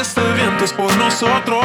Este viento es pues, por nosotros.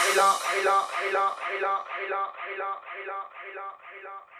Ayla, Ayla, Ayla, Ayla, Ayla, Ayla, Ayla, Ayla, Ayla, Ayla.